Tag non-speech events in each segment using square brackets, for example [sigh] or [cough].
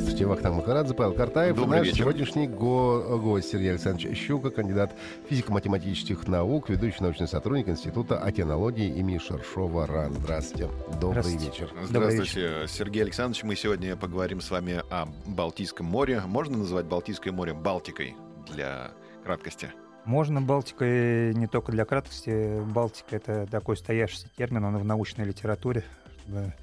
Здравствуйте. Вахтанг Махарадзе, Павел Картаев. Добрый наш вечер. сегодняшний го- гость Сергей Александрович Щука, кандидат физико-математических наук, ведущий научный сотрудник Института океанологии имени Шершова РАН. Здравствуйте. Добрый Здравствуйте. вечер. Здравствуйте, Сергей Александрович. Мы сегодня поговорим с вами о Балтийском море. Можно называть Балтийское море Балтикой для краткости? Можно Балтикой не только для краткости. Балтика — это такой стоявшийся термин, он в научной литературе, чтобы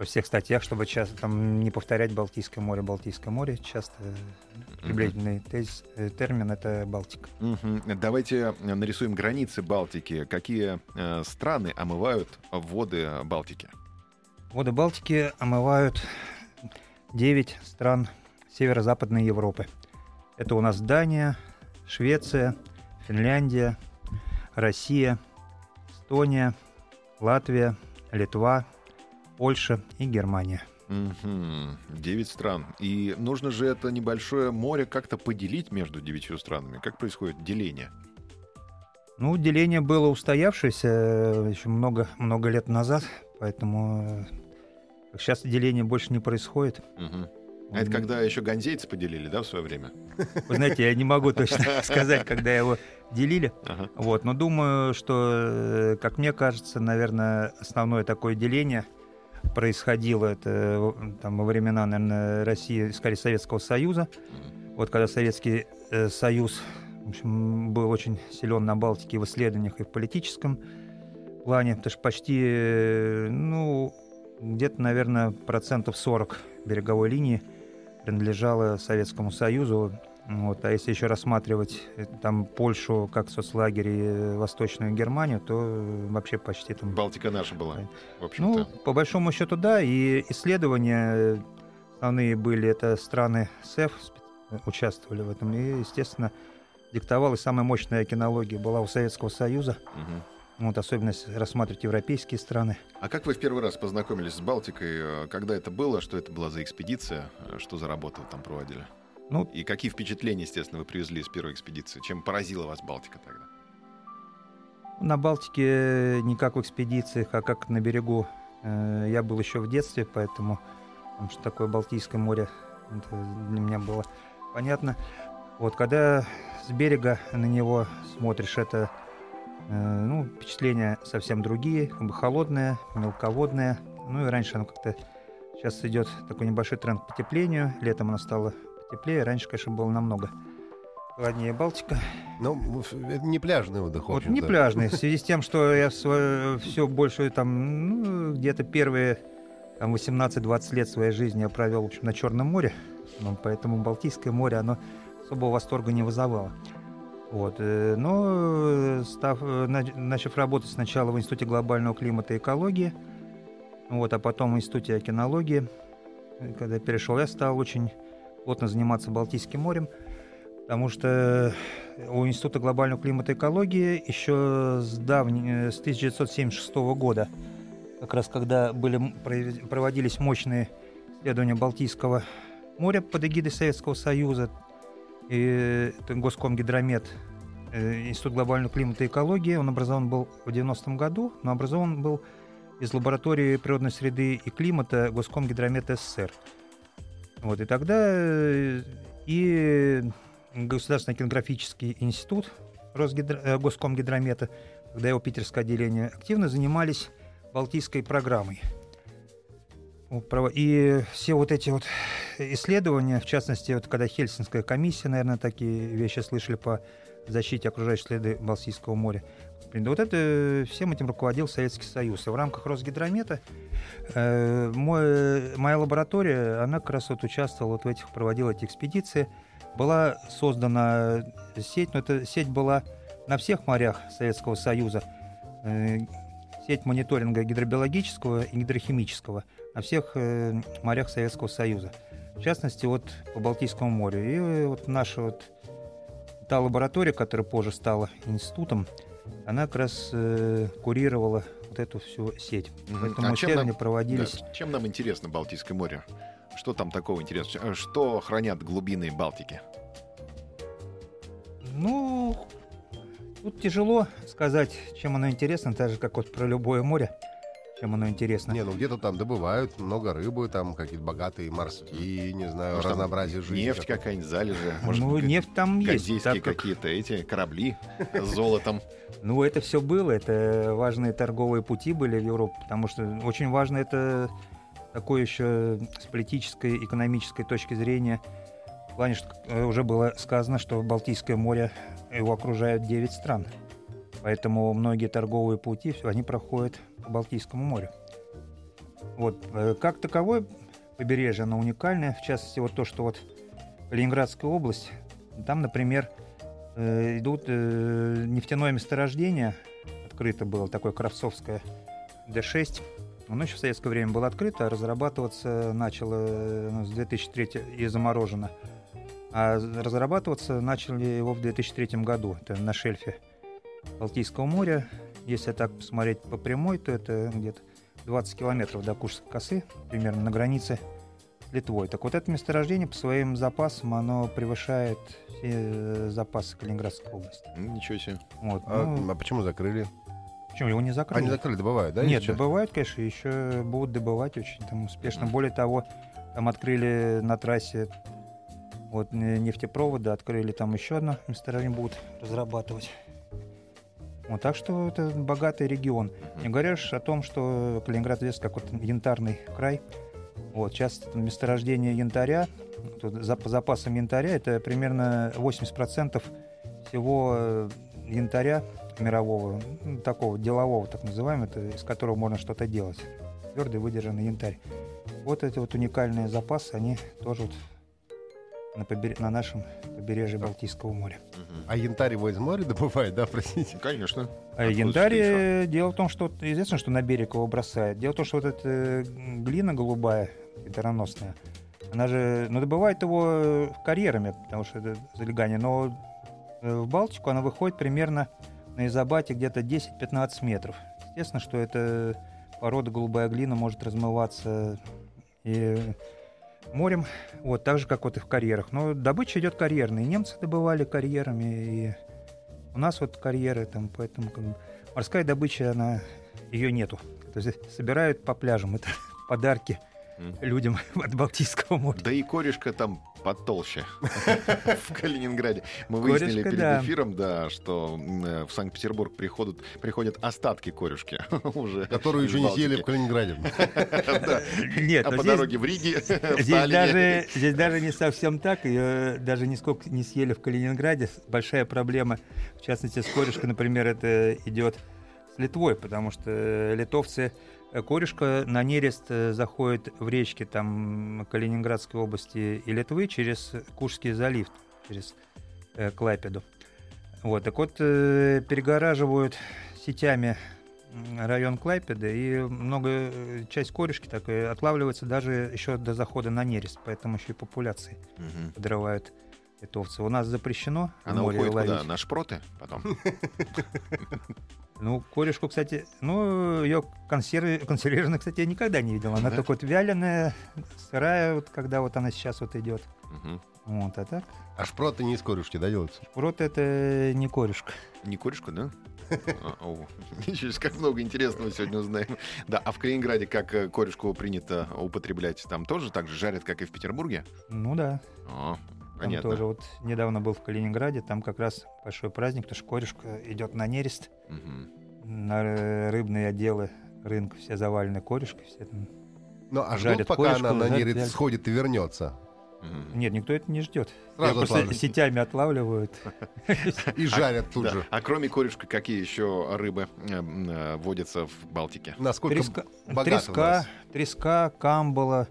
во всех статьях, чтобы часто там не повторять Балтийское море, Балтийское море. Часто приблизительный э, термин — это Балтика. Давайте нарисуем границы Балтики. Какие э, страны омывают воды Балтики? Воды Балтики омывают 9 стран северо-западной Европы. Это у нас Дания, Швеция, Финляндия, Россия, Эстония, Латвия, Литва, Польша и Германия. Девять стран. И нужно же это небольшое море как-то поделить между девятью странами. Как происходит деление? Ну, деление было устоявшееся э, еще много, много лет назад, поэтому э, сейчас деление больше не происходит. Мгм. А это когда еще ганзейцы поделили, да, в свое время? Вы знаете, я не могу [laughs] точно сказать, когда его делили. Ага. Вот, но думаю, что, э, как мне кажется, наверное, основное такое деление происходило это там, во времена, наверное, России, скорее, Советского Союза. Вот когда Советский э, Союз в общем, был очень силен на Балтике в исследованиях и в политическом плане, потому что почти, э, ну, где-то, наверное, процентов 40 береговой линии принадлежало Советскому Союзу. Вот. А если еще рассматривать э, там Польшу как соцлагерь и э, Восточную Германию, то э, вообще почти там... Балтика наша была, в Ну, общем-то. по большому счету, да. И исследования основные были, это страны СЭФ участвовали в этом. И, естественно, диктовалась самая мощная кинология была у Советского Союза. Мгм. Вот, особенно если рассматривать европейские страны. А как вы в первый раз познакомились с Балтикой? Когда это было? Что это была за экспедиция? Что за работы вы там проводили? Ну, И какие впечатления, естественно, вы привезли из первой экспедиции? Чем поразила вас Балтика тогда? на Балтике не как в экспедициях, а как на берегу. Э, Я был еще в детстве, поэтому там, что такое Балтийское море, это для меня было понятно. Вот когда с берега на него смотришь, это э, ну, впечатления совсем другие, как бы холодное, мелководное. Ну и раньше оно как-то... Сейчас идет такой небольшой тренд к потеплению. Летом оно стало потеплее. Раньше, конечно, было намного холоднее Балтика. Ну, это не пляжный отдых, Вот не пляжный, в связи с тем, что я все больше там, ну, где-то первые там, 18-20 лет своей жизни я провел, в общем, на Черном море, ну, поэтому Балтийское море, оно особого восторга не вызывало. Вот. э, Но, э, став, э, нач- начав работать сначала в Институте глобального климата и экологии, вот, а потом в Институте океанологии, когда перешел, я стал очень плотно заниматься Балтийским морем, потому что у Института глобального климата и экологии еще с, давней, э, с 1976 года, как раз когда были, проводились мощные исследования Балтийского моря под эгидой Советского Союза, и это Госкомгидромет, э, Институт глобального климата и экологии, он образован был в 90-м году, но образован был из лаборатории природной среды и климата Госкомгидромет СССР. Вот, и тогда э, и Государственный океанографический институт Росгидро- э, Госкомгидромета, когда его питерское отделение, активно занимались Балтийской программой. И все вот эти вот исследования, в частности, вот когда Хельсинская комиссия, наверное, такие вещи слышали по защите окружающей среды Балтийского моря. Вот это всем этим руководил Советский Союз. И в рамках Росгидромета э, мой- моя лаборатория, она как раз вот участвовала вот в этих, проводила эти экспедиции. Была создана сеть, но эта сеть была на всех морях Советского Союза. Э, сеть мониторинга гидробиологического и гидрохимического на всех э, морях Советского Союза. В частности, вот по Балтийскому морю. И э, вот наша вот та лаборатория, которая позже стала институтом, она как раз э, курировала вот эту всю сеть. Мгм. Поэтому А чем нам- проводились. Да, Чем нам интересно Балтийское море? Что там такого интересного? Э, Что хранят глубины Балтики? Ну, тут тяжело сказать, чем оно интересно, так же, как вот про любое море, чем оно интересно. Не, ну где-то там добывают много рыбы, там какие-то богатые морские, не знаю, Может, там разнообразие жизни. Нефть какая-нибудь, залежи? Может, ну, нефть там есть. Так как- какие-то эти корабли с золотом. Ну, это все было, это важные торговые пути были в Европу, потому что очень важно это такое еще с политической, экономической точки зрения. В плане, что э, уже было сказано, что Балтийское море, его окружают 9 стран. Поэтому многие торговые пути, они проходят по Балтийскому морю. Вот. э, Как таковое побережье, оно уникальное. В частности, вот то, что вот Калининградская область, там, например, э, идут э, нефтяное месторождение, открыто было такое Кравцовское Д6. Оно еще в советское время было открыто, а разрабатываться начало ну, с 2003 и заморожено. А разрабатываться начали его в 2003 году. Это на шельфе Балтийского моря. Если так посмотреть по прямой, то это где-то 20 километров до Курской косы, примерно на границе с Литвой. Так вот это месторождение по своим запасам, оно превышает все э, запасы Калининградской области. Ничего себе. Вот. А, ну, а почему закрыли? почему его не закрыли? Они закрыли, добывают, да? Нет, добывают, конечно, еще будут добывать очень там успешно. Мгм. Более того, там открыли на трассе вот не- нефтепровода, открыли там еще одно месторождение будут разрабатывать. Вот, так что это богатый регион. Не говоря уж о том, что Калининград известен как вот янтарный край. Вот, сейчас месторождение янтаря, по запасам янтаря, это примерно 80% всего э, янтаря мирового, ну, такого делового, так называемого, это, из которого можно что-то делать. Твердый выдержанный янтарь. Вот эти вот уникальные запасы, они тоже вот на, побере- на нашем побережье Балтийского моря. Мгм. А янтарь его из моря добывают, да, простите? Конечно. А янтарь, еще? э, дело в том, что известно, что на берег его бросают. Дело в том, что вот эта э, глина голубая, гидроносная, она же, ну, добывает его э, карьерами, потому что это залегание, но в Балтику она выходит примерно на изобате где-то 10-15 метров. Естественно, что эта порода голубая глина может размываться и морем, вот, так же, как вот и в карьерах. Но добыча идет карьерной. И немцы добывали карьерами, и у нас вот карьеры там, поэтому как бы, морская добыча, она ее нету. То есть собирают по пляжам. Это [laughs] подарки людям [laughs] от Балтийского моря. Да и корешка там потолще [laughs] в Калининграде. Мы выяснили перед эфиром, да, что э, в Санкт-Петербург приходят, приходят остатки корешки [laughs] уже. Которую еще не съели в. Калининграде. [laughs] Нет, А по дороге в Риге, Здесь даже, здесь даже не совсем так. Ее даже нисколько не съели в Калининграде. Большая проблема, в частности, с корешкой, например, это идет с Литвой, потому что э, литовцы корешка на нерест э, заходит в речки там Калининградской области и Литвы через Куршский залив, через э, Клайпеду. Вот, так вот, э, перегораживают сетями район Клайпеда, и много э, часть корешки так отлавливается даже еще до захода на нерест, поэтому еще и популяции Мгм. подрывают литовцы. У нас запрещено Она море уходит ловить. куда? На шпроты потом? [laughs] Ну, корешку, кстати, ну, ее консервы, консервированной, кстати, я никогда не видел. Она Да? только вот вяленая, сырая, вот когда вот она сейчас вот идет. Мгм. Вот, а так, А шпроты не из корюшки, да, делаются? шпрот это не корешка. Не корешку, да? [laughs] А, себе, как много интересного сегодня узнаем. Да, а в Калининграде как э, корешку принято употреблять? Там тоже так же жарят, как и в Петербурге? Ну да, Понятно. тоже вот недавно был в Калининграде, там как раз большой праздник, потому что корешка идет на нерест, Мгм. на ры- рыбные отделы рынка все завалены корешкой, все там. Ну, а Жарят ждут, пока корешку, она на жарят нерест вяльку. сходит и вернется. Мгм. Нет, никто это не ждет. Сразу просто сетями отлавливают. [laughs] И жарят тут Да. же. А кроме корешка, какие еще рыбы э, э, водятся в Балтике? Насколько Треска, богато у треска, нас. треска, камбала.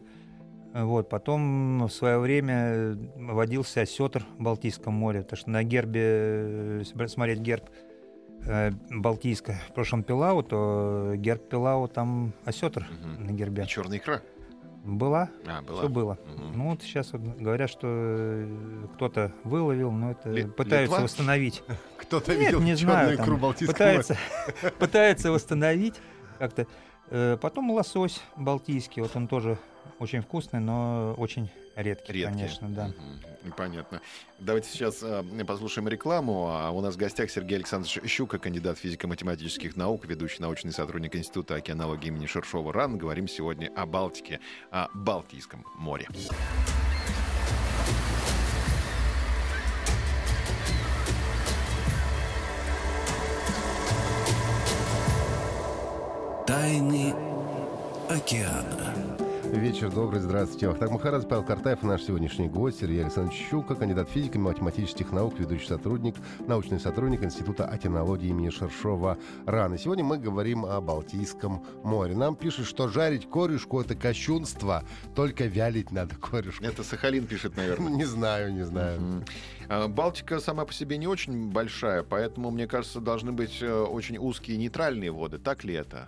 Вот, потом в свое время водился осетр в Балтийском море, потому что на гербе, э, смотреть герб э, Балтийская в прошлом Пилау, то герб Пилау там осетр Мгм. на гербе. И черная икра. Была, А, была. все было. Мгм. Ну вот сейчас вот говорят, что э, кто-то выловил, но это Ли- пытаются Литва? восстановить. [laughs] Кто-то Нет, видел не черную знаю, икру Балтийского моря? [laughs] [laughs] пытается, пытается восстановить как-то. Э, Потом лосось балтийский, вот он тоже очень вкусный, но очень редкий, Редкие. конечно, да. Мгм. Понятно. Давайте сейчас э, послушаем рекламу. А у нас в гостях Сергей Александрович Щука, кандидат физико-математических наук, ведущий научный сотрудник Института океанологии имени Шершова РАН. Говорим сегодня о Балтике, о Балтийском море. Тайны океана. Вечер добрый, здравствуйте. Ахтак Махарадзе, Павел Картаев, наш сегодняшний гость, Сергей Александрович Щука, кандидат физики, математических наук, ведущий сотрудник, научный сотрудник Института океанологии имени Шершова РАН. И сегодня мы говорим о Балтийском море. Нам пишут, что жарить корешку — это кощунство, только вялить надо корешку. Это Сахалин пишет, наверное. [laughs] Не знаю, не знаю. А, Балтика сама по себе не очень большая, поэтому, мне кажется, должны быть э, очень узкие нейтральные воды. Так ли это?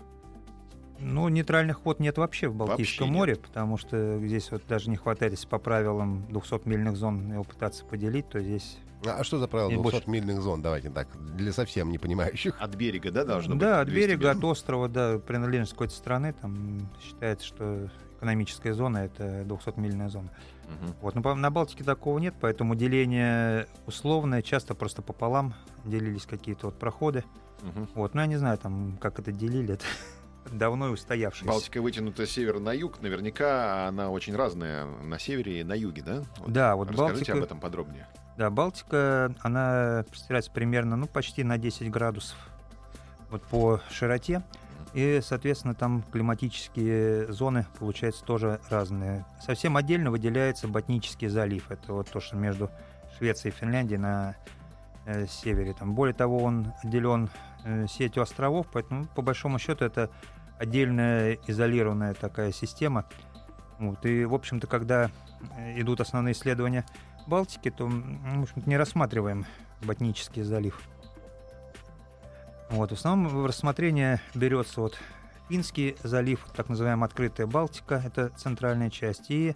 Ну, нейтральных вод нет вообще в Балтийском Вообще нет. море, потому что здесь вот даже не хватает, если по правилам 200-мильных зон его пытаться поделить, то здесь... А что за правило И больше. 200-мильных зон? Давайте так, для совсем не понимающих. От берега, да, должно быть? да, от 200 берега, миль? от острова, да, принадлежность какой-то страны, там считается, что экономическая зона — это 200-мильная зона. Мгм. Вот, но по- на Балтике такого нет, поэтому деление условное, часто просто пополам делились какие-то вот проходы. Мгм. Вот, ну я не знаю, там, как это делили, это давно и устоявшееся. Балтика вытянута с севера на юг. Наверняка она очень разная на севере и на юге, да? Вот Да, вот Расскажите Балтика, об этом подробнее. да, Балтика, она простирается примерно, ну, почти на 10 градусов вот по широте. И, соответственно, там климатические зоны, получается, тоже разные. Совсем отдельно выделяется Ботнический залив. Это вот то, что между Швецией и Финляндией на э, севере. Там, более того, он отделен сетью островов, поэтому, по большому счету, это отдельная изолированная такая система. Вот. И, в общем-то, когда э, идут основные исследования Балтики, то, м, в общем-то, не рассматриваем Ботнический залив. Вот, в основном в рассмотрение берется вот Финский залив, так называемая открытая Балтика, это центральная часть, и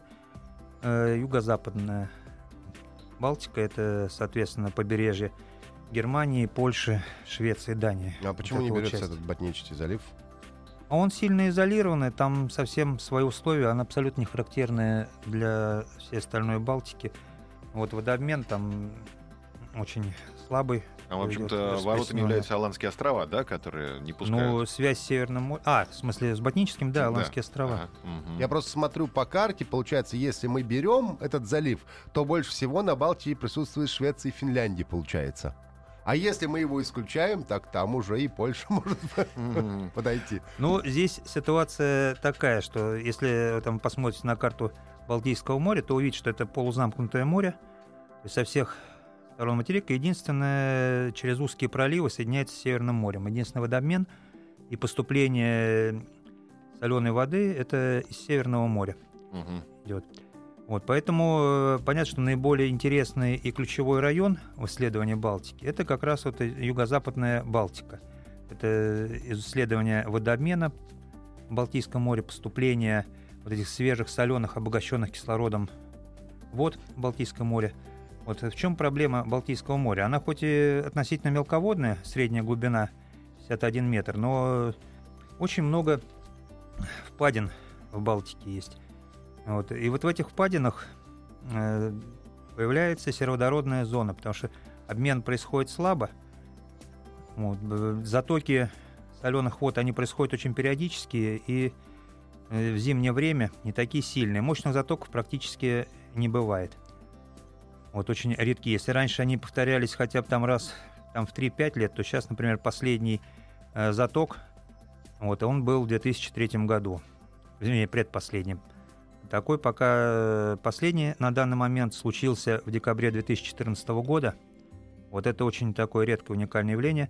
э, юго-западная Балтика, это, соответственно, побережье Германии, Польши, Швеции, Дании. А почему Вот не берется часть. этот Ботнический залив? А он сильно изолированный, там совсем свои условия, он абсолютно не характерный для всей остальной Балтики. Вот водообмен там очень слабый. А, в общем-то, воротами являются Аландские острова, да, которые не пускают. Ну, связь с Северным морем... А, в смысле, с Ботническим, да, Да. Аландские острова. Ага, мгм. Я просто смотрю по карте, получается, если мы берем этот залив, то больше всего на Балтии присутствует Швеция и Финляндия, получается. А если мы его исключаем, так там уже и Польша [laughs] может подойти. Ну, здесь ситуация такая, что если там посмотрите на карту Балтийского моря, то увидите, что это полузамкнутое море. То есть со всех сторон материка единственное через узкие проливы соединяется с Северным морем. Единственный водообмен и поступление соленой воды это из Северного моря Мгм. идет. Вот, поэтому э, понятно, что наиболее интересный и ключевой район в исследовании Балтики это как раз вот юго-западная Балтика. Это исследование водообмена в Балтийском море, поступление вот этих свежих, соленых, обогащенных кислородом вод в Балтийском море. Вот в чем проблема Балтийского моря? Она хоть и относительно мелководная, средняя глубина 61 метр, но очень много впадин в Балтике есть. Вот. И вот в этих впадинах э, появляется сероводородная зона, потому что обмен происходит слабо. Вот. Затоки соленых вод, они происходят очень периодически, и э, в зимнее время не такие сильные. Мощных затоков практически не бывает. Вот очень редкие. Если раньше они повторялись хотя бы там раз там, в 3-5 лет, то сейчас, например, последний э, заток, вот, он был в 2003 году. Вернее, предпоследним. Такой пока э, последний на данный момент случился в декабре 2014 года. Вот это очень такое редкое уникальное явление.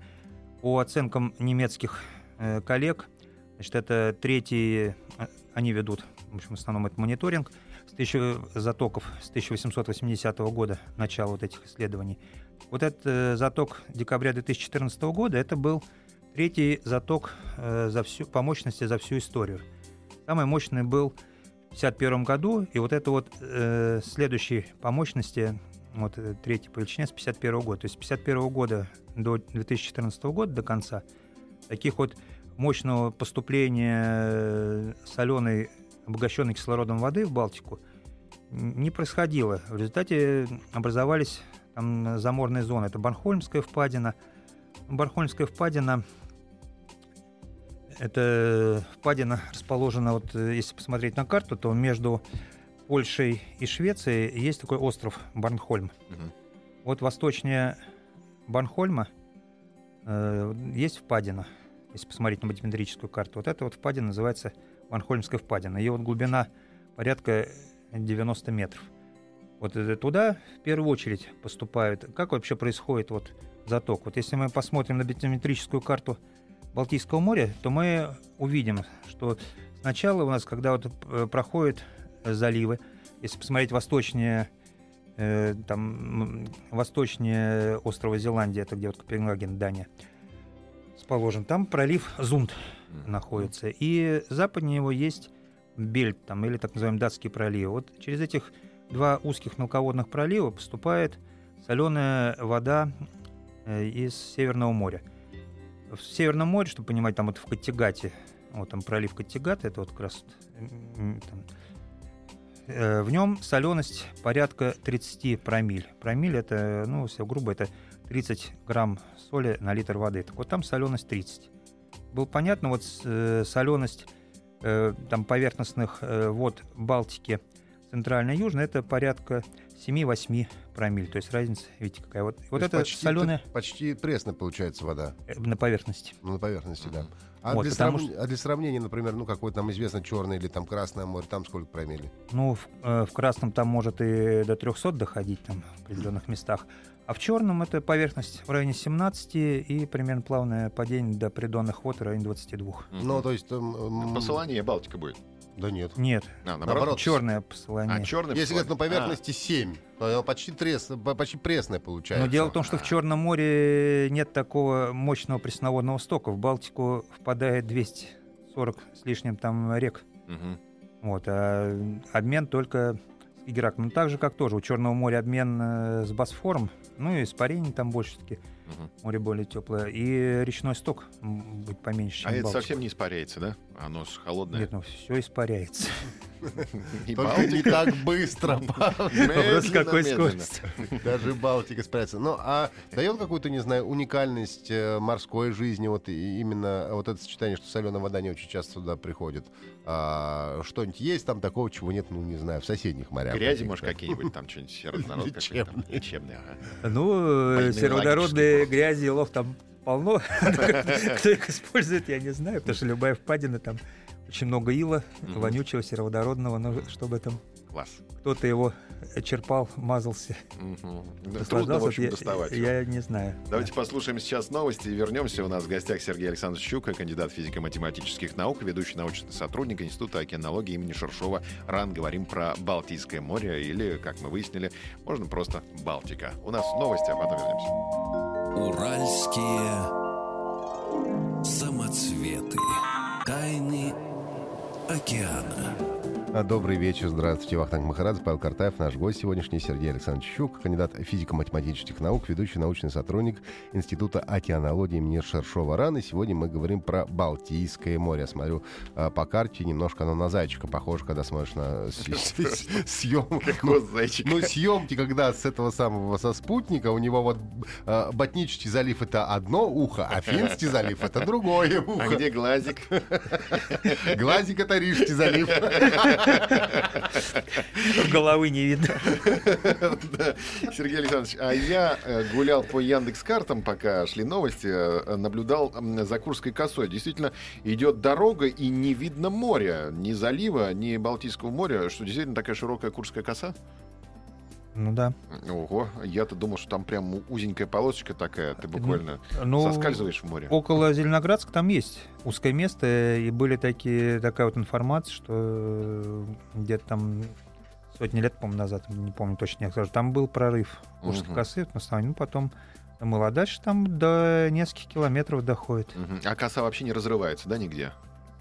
По оценкам немецких э, коллег, значит, это третий, э, они ведут, в общем, в основном это мониторинг, с тысячу, затоков с 1880 года, начала вот этих исследований. Вот этот э, заток декабря 2014 года, это был третий заток э, за всю, по мощности за всю историю. Самый мощный был 1951 году, и вот это вот э, следующий по мощности, вот э, третий по величине с 1951 года. То есть с 1951 года до 2014 года, до конца, таких вот мощного поступления э, соленой, обогащенной кислородом воды в Балтику не происходило. В результате образовались там заморные зоны. Это Барнхольмская впадина. Барнхольмская впадина это впадина расположена, вот э, если посмотреть на карту, то между Польшей и Швецией есть такой остров Барнхольм. Мгм. Вот восточнее Барнхольма э, есть впадина. Если посмотреть на математическую карту, вот эта вот впадина называется Барнхольмская впадина. Ее вот глубина порядка 90 метров. Вот это туда в первую очередь поступают. Как вообще происходит вот заток? Вот если мы посмотрим на батиметрическую карту Балтийского моря, то мы увидим, что сначала у нас, когда вот э, проходят э, заливы, если посмотреть восточнее, э, там, восточнее острова Зеландия, это где вот Копенгаген, Дания, расположен, там пролив Зунд находится. И западнее его есть Бельт, там, или так называемый датский пролив. Вот через этих два узких мелководных пролива поступает соленая вода э, из Северного моря. В Северном море, чтобы понимать, там вот в Каттегате, вот там пролив Каттегат, это вот как раз там, э, в нем соленость порядка 30 промиль. Промиль это, ну, все грубо, это 30 грамм соли на литр воды. Так вот там соленость 30. Было понятно, вот соленость э, там поверхностных э, вод Балтики центральной и южной это порядка 7-8 промиль. То есть разница, видите, какая вот. Вот То это почти, соленая Почти пресная получается вода. на поверхности. Ну, на поверхности, да. А, Вот, для потому сравн- а для сравнения, например, ну, какое там известно черное или там Красное море, там сколько промили? Ну, в, э, в красном там может и до 300 доходить там в определенных местах. А в черном это поверхность в районе 17 и примерно плавное падение до придонных вод в районе 22. Мгм. Ну, то есть... там, м, Посолонее Балтика будет. Да нет. Нет, А, Наоборот. наоборот. черное посылание. А, черный Если говорить на поверхности 7, то оно почти, трес, по- почти пресное получается. Но дело в том, что в Черном море нет такого мощного пресноводного стока. В Балтику впадает 240 с лишним там рек. А, мгм. Вот, а обмен только с Гераком. Ну, так же, как тоже у Черного моря обмен э, с Босфором. Ну, и испарений там больше таки. Мгм. Море более теплое. И речной сток будет поменьше, чем А это совсем не испаряется, да? Оно ж холодное. Нет, ну все испаряется. [laughs] Только не так быстро. Вопрос, какой скорости. Даже Балтика справится. Ну, а дает какую-то, не знаю, уникальность э, морской жизни, вот именно вот это сочетание, что соленая вода не очень часто сюда приходит. А, что-нибудь есть там такого, чего нет, ну, не знаю, в соседних морях? Грязи, может, какие-нибудь там что-нибудь [laughs] там. Лечебные. Ну, э, логический грязи и лов там полно. [laughs] Кто их использует, я не знаю, потому что любая впадина там очень много ила, вонючего, сероводородного, но чтобы там Класс. кто-то его черпал, мазался, Трудно, в общем, я- доставать. Я не знаю. Давайте послушаем сейчас новости и вернемся. У нас в гостях Сергей Александрович Щука, кандидат физико-математических наук, ведущий научный сотрудник Института океанологии имени Шершова. РАН говорим про Балтийское море или, как мы выяснили, можно просто Балтика. У нас новости, а потом вернемся. Уральские самоцветы. Тайны океана. А, Добрый вечер, здравствуйте, Вахтанг Махарадзе, Павел Картаев, наш гость сегодняшний Сергей Александрович Щук, кандидат физико-математических наук, ведущий научный сотрудник Института океанологии имени Шершова РАН. И сегодня мы говорим про Балтийское море. Я смотрю а, по карте, немножко оно на зайчика похоже, когда смотришь на [laughs] съемку. Какой зайчик. Ну, съемки, когда с этого самого, со спутника, у него вот э, Ботнический залив — это одно ухо, а Финский залив — это другое А ухо. где глазик? [laughs] Глазик — это Рижский залив. [laughs] Головы не видно. Сергей Александрович, а я э, гулял по Яндекс картам, пока шли новости, э, наблюдал за Курской косой. Действительно, идет дорога и не видно моря, ни залива, ни Балтийского моря, что действительно такая широкая Курская коса. Ну да. Ого, я-то думал, что там прям узенькая полосочка такая, ты буквально Ну, соскальзываешь в море. Около Зеленоградска там есть узкое место, и были такие, такая вот информация, что э, где-то там сотни лет, по-моему, назад, не помню точно, я скажу, там был прорыв Курской Мгм. косы, на основании, ну, потом мыл, а дальше там до нескольких километров доходит. Мгм. А коса вообще не разрывается, да, нигде?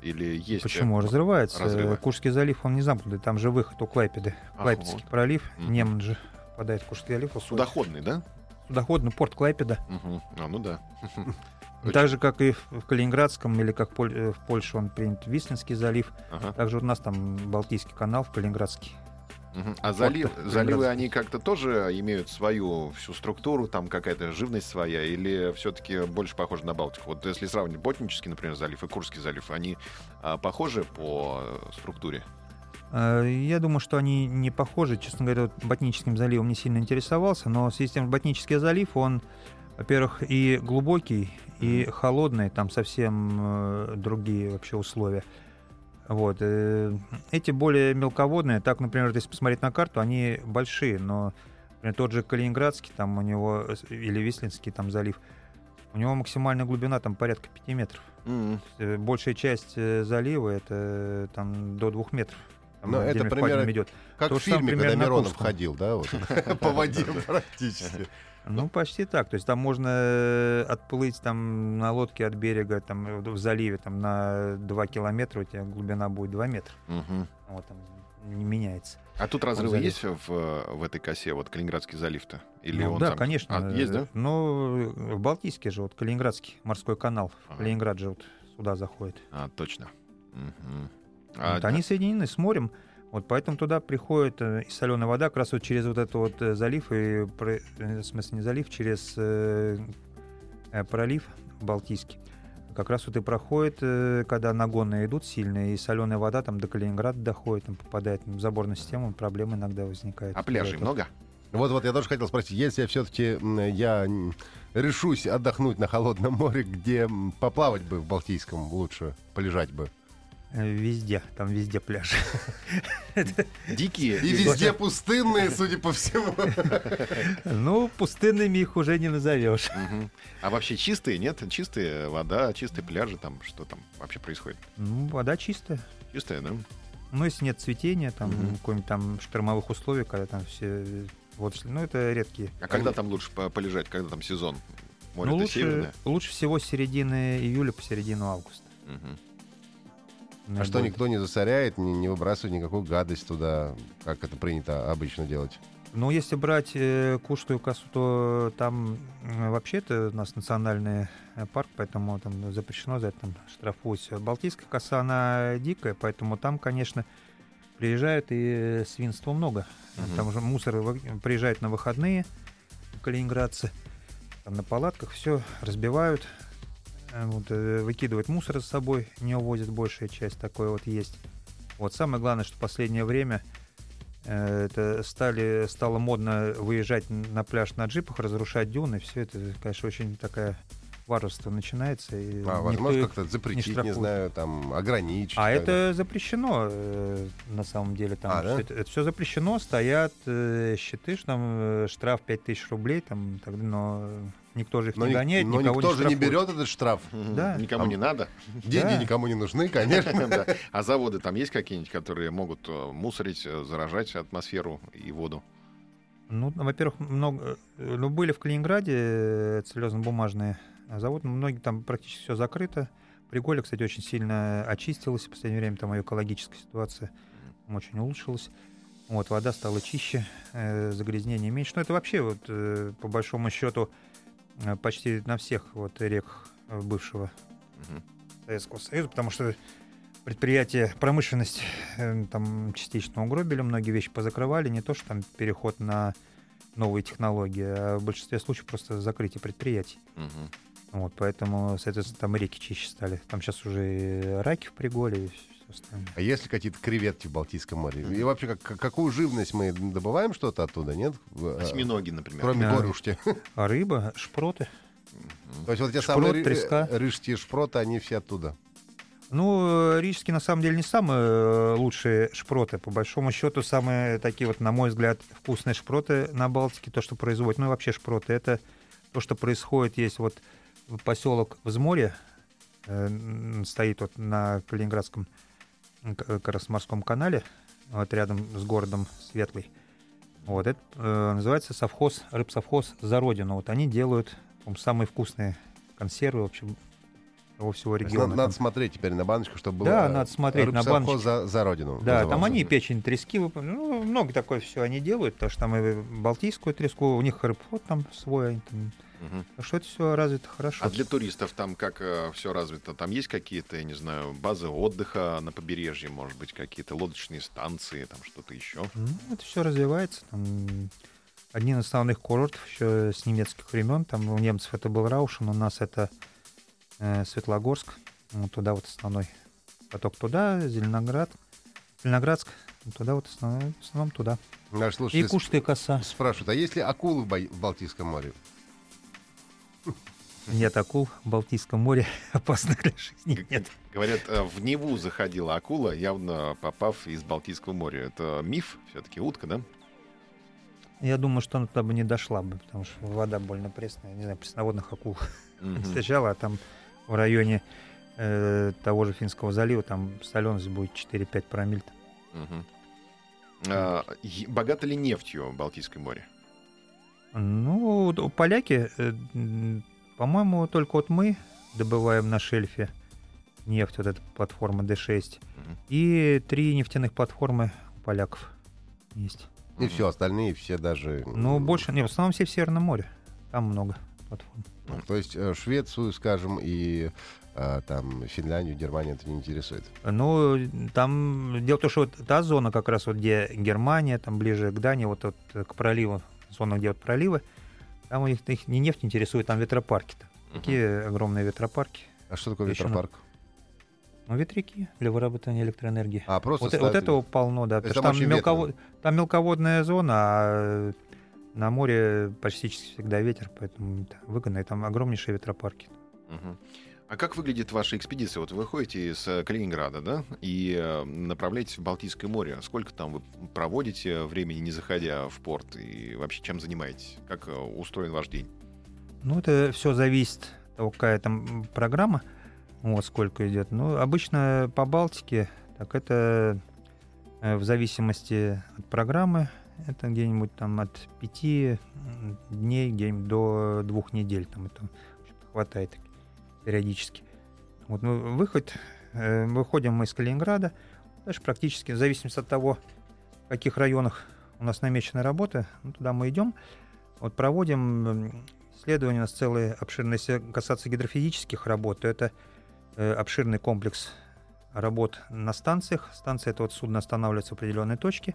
Или есть? Почему? э, Разрывается. разрывы? Курский залив, он не замкнутый, там же выход у Клайпеды. Ах, Клайпедский вот. пролив, Мгм. Неман же впадает в Курский залив. Судоходный, да? Судоходный порт Клайпеда. Мгм. А, ну да. [laughs] Так же, как и в Калининградском, или как э, в Польше он принят Вислинский залив. Ага. Также у нас там Балтийский канал в Калининградский. А залив, Порт заливы, они как-то тоже имеют свою всю структуру, там какая-то живность своя, или все-таки больше похоже на Балтику? Вот если сравнивать Ботнический, например, залив и Курский залив, они а, похожи по структуре? Э, Я думаю, что они не похожи. Честно говоря, вот Ботническим заливом не сильно интересовался, но в связи с тем, Ботнический залив, он, во-первых, и глубокий, и холодный, там совсем э, другие вообще условия. Вот. э, Эти более мелководные, так, например, если посмотреть на карту, они большие, но например, тот же Калининградский, там у него, э, или Вислинский там залив, у него максимальная глубина там порядка 5 метров. Э, Большая часть залива это там до двух метров. Там Но это отдельный примерно идет. Как То в самое фильме, когда Миронов ходил, да, вот, [laughs] по воде практически. Ну, почти так. То есть там можно э, отплыть там на лодке от берега там, э, в заливе там, на 2 километра, у тебя глубина будет 2 метра. Мгм. Вот, там не меняется. А тут разрывы есть в, в этой косе, вот Калининградский залив-то? Или Ну он да, сам- конечно. А, есть, да? Ну, в Балтийске же, вот Калининградский морской канал. Ага. Калининград же вот сюда заходит. А, точно. Мгм. А, Вот они соединены с морем, вот поэтому туда приходит э, и соленая вода как раз вот через вот этот вот э, залив, и, э, в смысле не залив, через пролив Балтийский. Как раз вот и проходит, когда нагоны идут сильные, и соленая вода там до Калининграда доходит, там попадает в заборную систему, проблемы иногда возникают. а пляжей много? Вот-вот, я тоже хотел спросить, если я все-таки я решусь отдохнуть на холодном море, где поплавать бы в Балтийском лучше, полежать бы. Везде, там везде пляж. [laughs] Дикие? И везде пустынные, судя по всему. Ну, пустынными их уже не назовешь. А вообще чистые, нет? Чистые вода, чистые пляжи, там что там вообще происходит? Ну, вода чистая. Чистая, да? Ну, если нет цветения, там, Мгм. какой-нибудь там штормовых условий, когда там все... Вот, ну, это редкие. А когда там лучше по- полежать, когда там сезон? Море ну, лучше, северное. лучше всего с середины июля по середину августа. Мгм. А что, Наиболее. никто не засоряет, не, не выбрасывает никакую гадость туда, как это принято обычно делать? Ну, если брать э, Курскую косу, то там э, вообще это у нас национальный э, парк, поэтому там запрещено за это там, всё. Балтийская коса, она дикая, поэтому там, конечно, приезжают и э, свинства много. Мгм. Там уже мусор приезжают на выходные, калининградцы, там на палатках все разбивают, вот, э, выкидывают мусор за собой, не увозят большая часть, такое вот есть. Вот самое главное, что последнее время э, это стали, стало модно выезжать на пляж на джипах, разрушать дюны. Все это, конечно, очень такая варварство начинается. И А, возможно, как-то запретить, не, штрафует. знаю, там, ограничить. А это запрещено э, на самом деле. Там А, да? это, все запрещено, стоят э, щиты, что там э, штраф 5000 рублей, там, так, но никто же их Но, не гоняет, но никого никто не же не берет этот штраф. Да. Никому А- не надо. Деньги Да. никому не нужны, конечно. [laughs] А заводы там есть какие-нибудь, которые могут э, мусорить, э, заражать атмосферу и воду? Ну, во-первых, много, ну, были в Калининграде целлюлозно-бумажные заводы, но многие там практически все закрыто. Приголе, кстати, очень сильно очистилась в последнее время, там ее экологическая ситуация очень улучшилась. Вот, вода стала чище, э, загрязнения меньше. Но это вообще, вот, э, по большому счету, э, почти на всех вот рек э, бывшего Мгм. Советского Союза, потому что предприятия, промышленность э, там частично угробили, многие вещи позакрывали, не то, что там переход на новые технологии, а в большинстве случаев просто закрытие предприятий. Мгм. Вот, поэтому, соответственно, там реки чище стали. Там сейчас уже раки в приголе и все остальное. А есть ли какие-то креветки в Балтийском море? И вообще, как- как- какую живность мы добываем что-то оттуда, нет? А, Осьминоги, например. Кроме Да. горюшки. А рыба, шпроты. Мгм. То есть вот те Шпрот, самые ри- треска. э, рижские шпроты, они все оттуда. Ну, э, рижские на самом деле не самые э, лучшие шпроты. По большому счету, самые такие вот, на мой взгляд, вкусные шпроты на Балтике, то, что производят, ну и вообще шпроты, это то, что происходит, есть вот поселок Взморье, э, стоит вот на Калининградском м, к- как раз морском канале, вот рядом с городом Светлый. Вот, это э, называется совхоз, рыбсовхоз «За Родину». Вот они делают по самые вкусные консервы, в общем, во всего региона. Надо, надо Там- смотреть теперь на баночку, чтобы Да, было, надо смотреть на баночку. За, за родину. Да, там назывался. они печень трески, ну, много такое все они делают, потому что там и балтийскую треску, у них рыбход там свой, они там- Так что это все развито хорошо. А для туристов там как все развито? Там есть какие-то, я не знаю, базы отдыха на побережье, может быть, какие-то лодочные станции, там что-то еще? Ну, это все развивается. Там, один из основных курортов еще с немецких времен. Там у немцев это был Раушен, у нас это э, Светлогорск. Вот туда вот основной поток туда, Зеленоград, Зеленоградск, туда вот основной, в основном туда. Наши И и коса. спрашивают, а есть ли акулы в, Бай- в Балтийском море? Нет акул в Балтийском море, [laughs] опасно для жизни нет. Говорят, э, в Неву заходила акула, явно попав из Балтийского моря. Это миф, все-таки утка, да? Я думаю, что она туда бы не дошла бы, потому что вода больно пресная. Не знаю, пресноводных акул [laughs] не встречала, а там в районе э, того же Финского залива там соленость будет 4-5 промилль. Мгм. А, Богато ли нефтью Балтийское море? Ну, поляки, э, по-моему, только вот мы добываем на шельфе нефть, вот эта платформа D6. Мгм. И три нефтяных платформы поляков есть. И все остальные, все даже... Ну, м, больше, не, в основном все в Северном море. Там много платформ. ну, То есть э, Швецию, скажем, и э, там Финляндию, Германию это не интересует. Ну, там дело в том, что вот та зона, как раз вот где Германия, там ближе к Дании, вот, вот э, к проливу, зона, где вот проливы, там у них их не нефть интересует, там ветропарки-то. Мгм. Такие огромные ветропарки. А что такое Еще ветропарк? Ну, ветряки для выработания электроэнергии. А, просто Вот, э- вот ставят- этого полно, да. То есть Потому там там, мелковод- там мелководная зона, а на море почти всегда ветер, поэтому это выгодно. И там огромнейшие ветропарки. Мгм. А как выглядит ваша экспедиция? Вот вы ходите из э, Калининграда, да, и э, направляетесь в Балтийское море. Сколько там вы проводите времени, не заходя в порт? И вообще чем занимаетесь? Как э, устроен ваш день? Ну, это все зависит от того, какая там программа, вот сколько идет. Ну, обычно по Балтике, так это в зависимости от программы, это где-нибудь там от пяти дней где-нибудь до двух недель. Там это хватает периодически. Вот мы выход, э, выходим мы из Калининграда, дальше практически в зависимости от того, в каких районах у нас намечена работа, ну, туда мы идем. Вот проводим исследования, у нас целые обширные, если касаться гидрофизических работ, то это э, обширный комплекс работ на станциях. Станция это вот судно останавливается в определенной точке.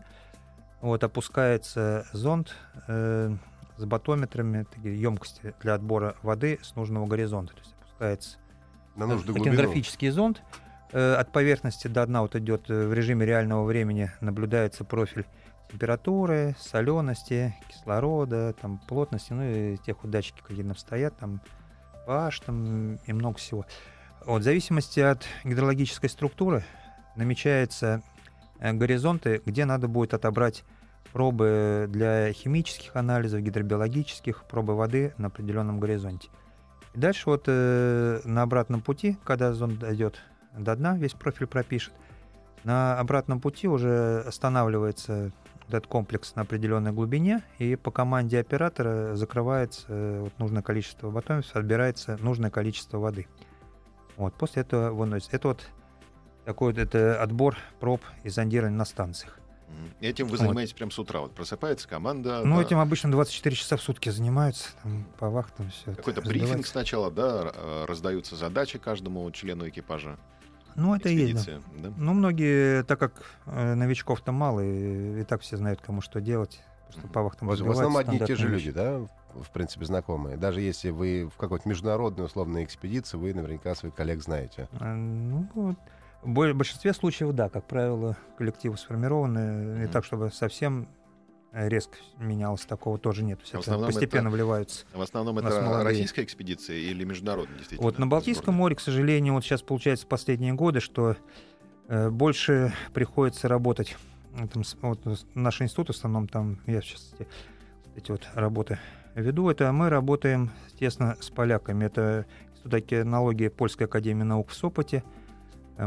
Вот опускается зонд э, с батометрами, такие емкости для отбора воды с нужного горизонта. То есть опускается на нужную глубину. океанографический зонд. Э, От поверхности до дна вот идет э, в режиме реального времени, наблюдается профиль температуры, солености, кислорода, там, плотности, ну и тех датчики, какие там стоят, там pH там, и много всего. Вот, в зависимости от гидрологической структуры намечаются э, горизонты, где надо будет отобрать пробы для химических анализов, гидробиологических, пробы воды на определенном горизонте. Дальше вот э, на обратном пути, когда зонд дойдет до дна, весь профиль пропишет, на обратном пути уже останавливается этот комплекс на определенной глубине, и по команде оператора закрывается э, вот, нужное количество батометров, отбирается нужное количество воды. Вот, после этого выносится. Это вот такой вот это отбор проб и зондирование на станциях. Этим вы Вот. занимаетесь прям с утра. Вот просыпается команда. Ну, да, этим обычно 24 часа в сутки занимаются, там, по вахтам все. Какой-то брифинг сначала, да, э, раздаются задачи каждому члену экипажа. Ну, это и есть, да. да? Ну, многие, так как э, новичков-то мало, и, и так все знают, кому что делать. Потому что по вахтам В, в основном одни и те же стандартные люди, да, в в принципе, знакомые. Даже если вы в какой-то международной условной экспедиции, вы наверняка своих коллег знаете. А, Ну, вот. В бо- большинстве случаев, да, как правило, коллективы сформированы. Не Мгм. так, чтобы совсем э, резко менялось, такого тоже нет. То есть в это постепенно вливаются. В основном это молодые. российская экспедиция или международная, действительно? Вот на Балтийском сборная? море, к сожалению, вот сейчас получается последние годы, что э, больше приходится работать. там вот, наш институт в основном там, я сейчас эти вот работы веду, это мы работаем тесно с поляками. Это Институт океанологии Польской академии наук в Сопоте, э,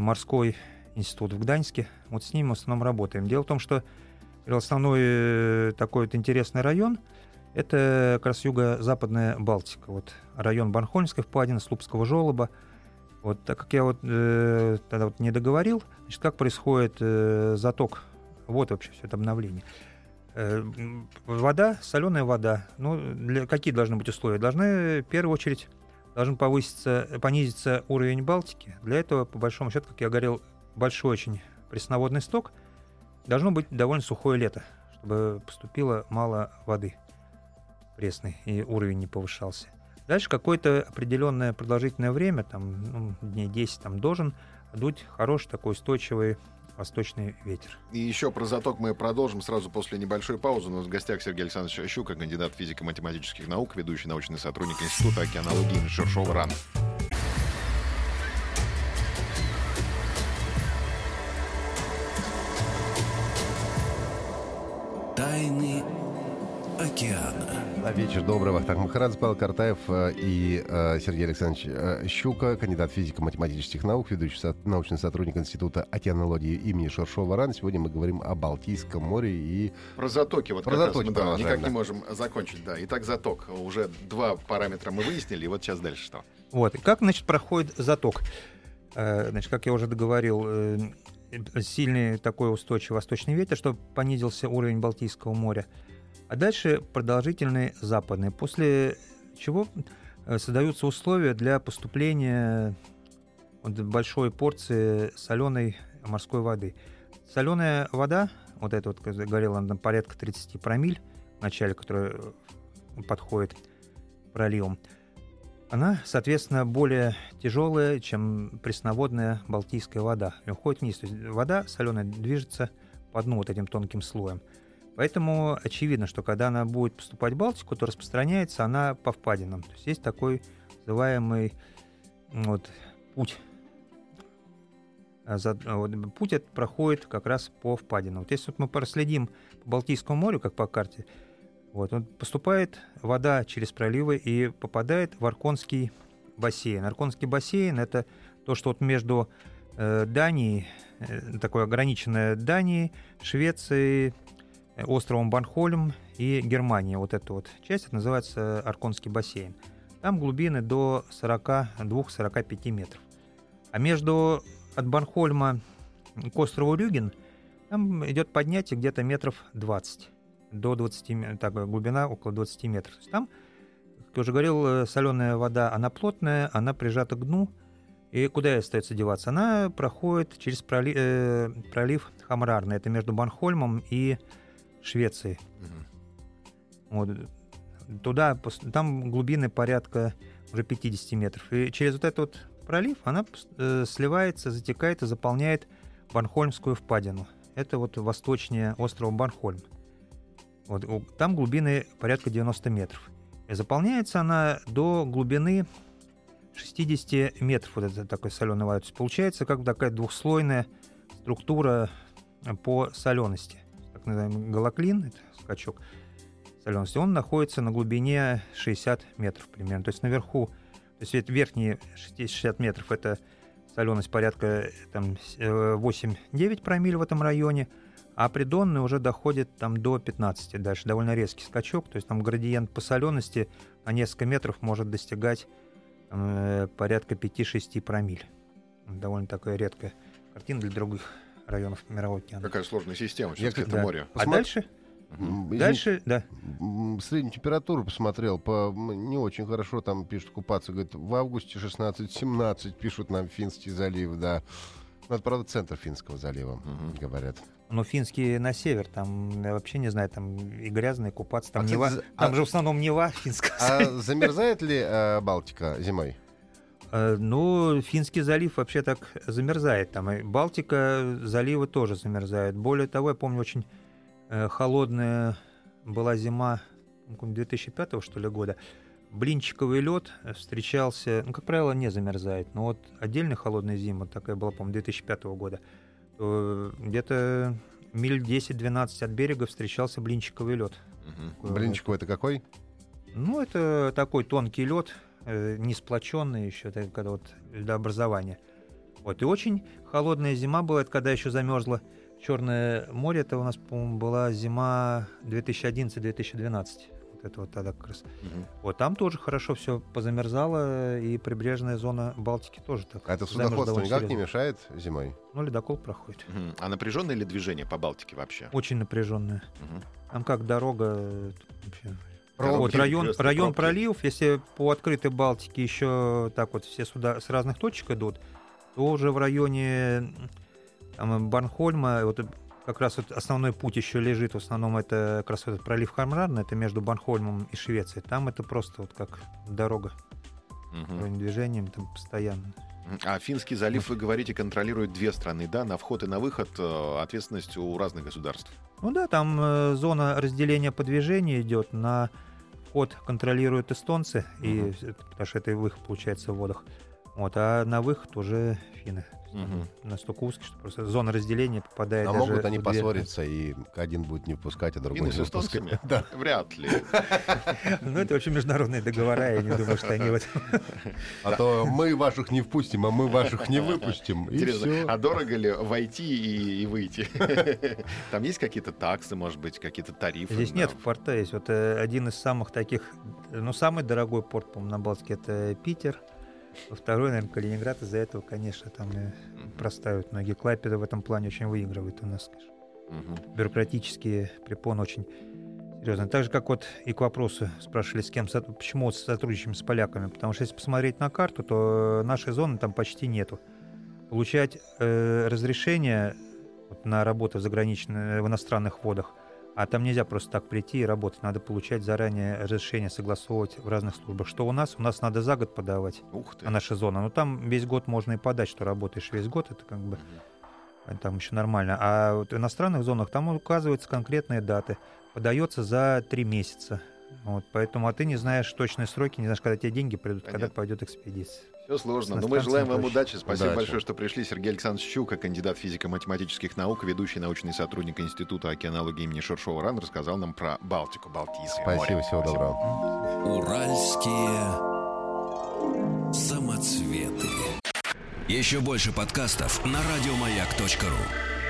морской институт в Гданьске. Вот с ним в основном работаем. Дело в том, что основной э, такой вот интересный район — это как раз юго-западная Балтика. Вот район Барнхольмской впадины, Слупского желоба. Вот так как я вот э, тогда вот не договорил, значит, как происходит э, заток, вот вообще все это обновление. Э, вода, соленая вода. Ну, для, какие должны быть условия? Должны, в первую очередь, должен повыситься, понизиться уровень Балтики. Для этого, по большому счету, как я говорил, большой очень пресноводный сток. Должно быть довольно сухое лето, чтобы поступило мало воды пресной, и уровень не повышался. Дальше какое-то определенное продолжительное время, там, ну, дней 10, там, должен дуть хороший такой устойчивый восточный ветер. И еще про заток мы продолжим сразу после небольшой паузы. У нас в гостях Сергей Александрович Щука, кандидат физико-математических наук, ведущий научный сотрудник Института океанологии Шершова РАН. Вечер добрый. Вахтанг Махарадзе, Павел Картаев э, и э, Сергей Александрович э, Щука, кандидат физико-математических наук, ведущий научный сотрудник Института океанологии имени Шершова РАН. Сегодня мы говорим о Балтийском море и... Про затоки вот Про как раз затоки мы да, никак да. не можем закончить. Да. Итак, заток. Уже два параметра мы выяснили, и вот сейчас дальше что? Вот. И как, значит, проходит заток? Значит, как я уже договорил, сильный такой устойчивый восточный ветер, чтобы понизился уровень Балтийского моря. А дальше продолжительный западный, после чего э, создаются условия для поступления большой порции соленой морской воды. Соленая вода, вот эта вот, я говорил, порядка 30 промиль в начале, которая э, подходит проливом, она, соответственно, более тяжелая, чем пресноводная балтийская вода. И уходит вниз. То есть вода соленая движется по дну вот этим тонким слоем. Поэтому очевидно, что когда она будет поступать в Балтику, то распространяется она по впадинам. То есть есть такой называемый вот, путь. А за- а вот путь этот проходит как раз по впадинам. Вот если вот мы проследим по Балтийскому морю, как по карте, вот, он поступает вода через проливы и попадает в Арконский бассейн. Арконский бассейн это то, что вот между э, Данией, э, такое ограниченное Данией, Швецией, островом Банхольм и Германией. Вот эта вот часть это называется Арконский бассейн. Там глубины до 42-45 метров. А между от Банхольма к острову Рюген там идет поднятие где-то метров 20 до 20, ме- так, глубина около 20 метров. То есть там, как я уже говорил, соленая вода, она плотная, она прижата к дну, и куда ей остается деваться? Она проходит через проли- э, пролив Хамрарный, это между Банхольмом и Швецией. Вот. Туда, там глубины порядка уже 50 метров. И через вот этот вот пролив она э, сливается, затекает и заполняет Банхольмскую впадину. Это вот восточнее острова Банхольм. Вот, там глубины порядка 90 метров. И заполняется она до глубины 60 метров, вот это такой соленый вода. Получается как такая двухслойная структура по солености. Так называемый галоклин, скачок солености, он находится на глубине 60 метров примерно. То есть наверху, то есть верхние 60 метров это соленость порядка там, с- э, 8-9 промилле в этом районе, а придонный уже доходит там до 15, дальше довольно резкий скачок, то есть там градиент по солености на несколько метров может достигать там, э, порядка 5-6 промиль. Довольно такая редкая картина для других районов Мирового океана. Какая сложная система, все-таки это да. море. А Посмотри- дальше, извините, дальше, да, Среднюю температуру посмотрел, по не очень хорошо там пишут купаться. Говорит, в августе 16-17 пишут нам Финский залив, да. Ну, это, правда, центр Финского залива, Мгм. говорят. но финский на север, там я вообще не знаю, там и грязные купаться, там А, Нева, за- там а- же в основном Нева [laughs] финская. А замерзает ли э, Балтика зимой? Э, Ну, Финский залив вообще так замерзает. Там и Балтика заливы тоже замерзают. Более того, я помню, очень э, холодная была зима ну, какого-нибудь 2005 что ли года. Блинчиковый лед встречался, ну, как правило, не замерзает. Но вот отдельно холодная зима, такая была, по-моему, 2005 года, то где-то миль 10-12 от берега встречался блинчиковый лед. Мгм. Блинчику это какой? Ну, это такой тонкий лед, не сплоченный еще, это когда вот льдообразование. Вот, и очень холодная зима была, это когда еще замерзло Черное море, это у нас, по-моему, была зима 2011-2012. Вот это вот тогда как раз. Мгм. Вот там тоже хорошо все позамерзало, и прибрежная зона Балтики тоже так. А это судоходство никак не серьезно. мешает зимой? Ну, ледокол проходит. Мгм. А напряженное ли движение по Балтике вообще? Очень напряженная. Мгм. Там как дорога э, вообще. Пробки, вот район, район проливов, если по открытой Балтике еще так вот все сюда с разных точек идут, то уже в районе там, Барнхольма, вот как раз вот основной путь еще лежит, в основном это как раз этот пролив Хармран, это между Барнхольмом и Швецией. Там это просто вот как дорога, уровень движения там постоянно. А Финский залив, вы говорите, контролирует две страны, да? На вход и на выход э, ответственность у разных государств. Ну да, там э, зона разделения по движению идет. На вход контролируют эстонцы, и, э, потому что это и выход получается в водах. Вот, а на выход уже финны. Мгм. Настолько узкий, что просто зона разделения попадает А даже могут они в поссориться, и один будет не впускать, а другой не с выпускать? [laughs] Да. Вряд ли. [laughs] Ну, это вообще международные договора, я не думаю, что они вот... А то мы ваших не впустим, а мы ваших не выпустим. И Интересно, все. а дорого ли войти и, выйти? [laughs] Там есть какие-то таксы, может быть, какие-то тарифы? Здесь нет порта, есть вот э, один из самых таких, ну, самый дорогой порт, по-моему, на Балтике, это Питер. Второй, наверное, Калининград. Из-за этого, конечно, там э, простают многие. Клайпеда в этом плане очень выигрывает у нас, конечно. Мгм. бюрократические препоны очень серьезные. Так же, как вот и к вопросу спрашивали, с кем, почему сотрудничаем с поляками. Потому что если посмотреть на карту, то нашей зоны там почти нету. Получать э, разрешение вот на работу в заграничных, в иностранных водах, а там нельзя просто так прийти и работать. Надо получать заранее разрешение, согласовывать в разных службах. Что у нас? У нас надо за год подавать, Ух ты. а наша зона. Но там весь год можно и подать, что работаешь весь год. Это как бы Мгм. там еще нормально. А вот в иностранных зонах там указываются конкретные даты. Подается за три месяца. Вот, поэтому, а ты не знаешь точные сроки, не знаешь, когда тебе деньги придут, когда Понятно. пойдет экспедиция. Все сложно. Но мы желаем вам удачи. Спасибо Удачи. большое, что пришли. Сергей Александрович Щука, кандидат физико-математических наук, ведущий научный сотрудник Института океанологии имени Шершова РАН, рассказал нам про Балтику, Балтийское море. Спасибо, всего доброго. Уральские самоцветы. Еще больше подкастов на радиомаяк.ру.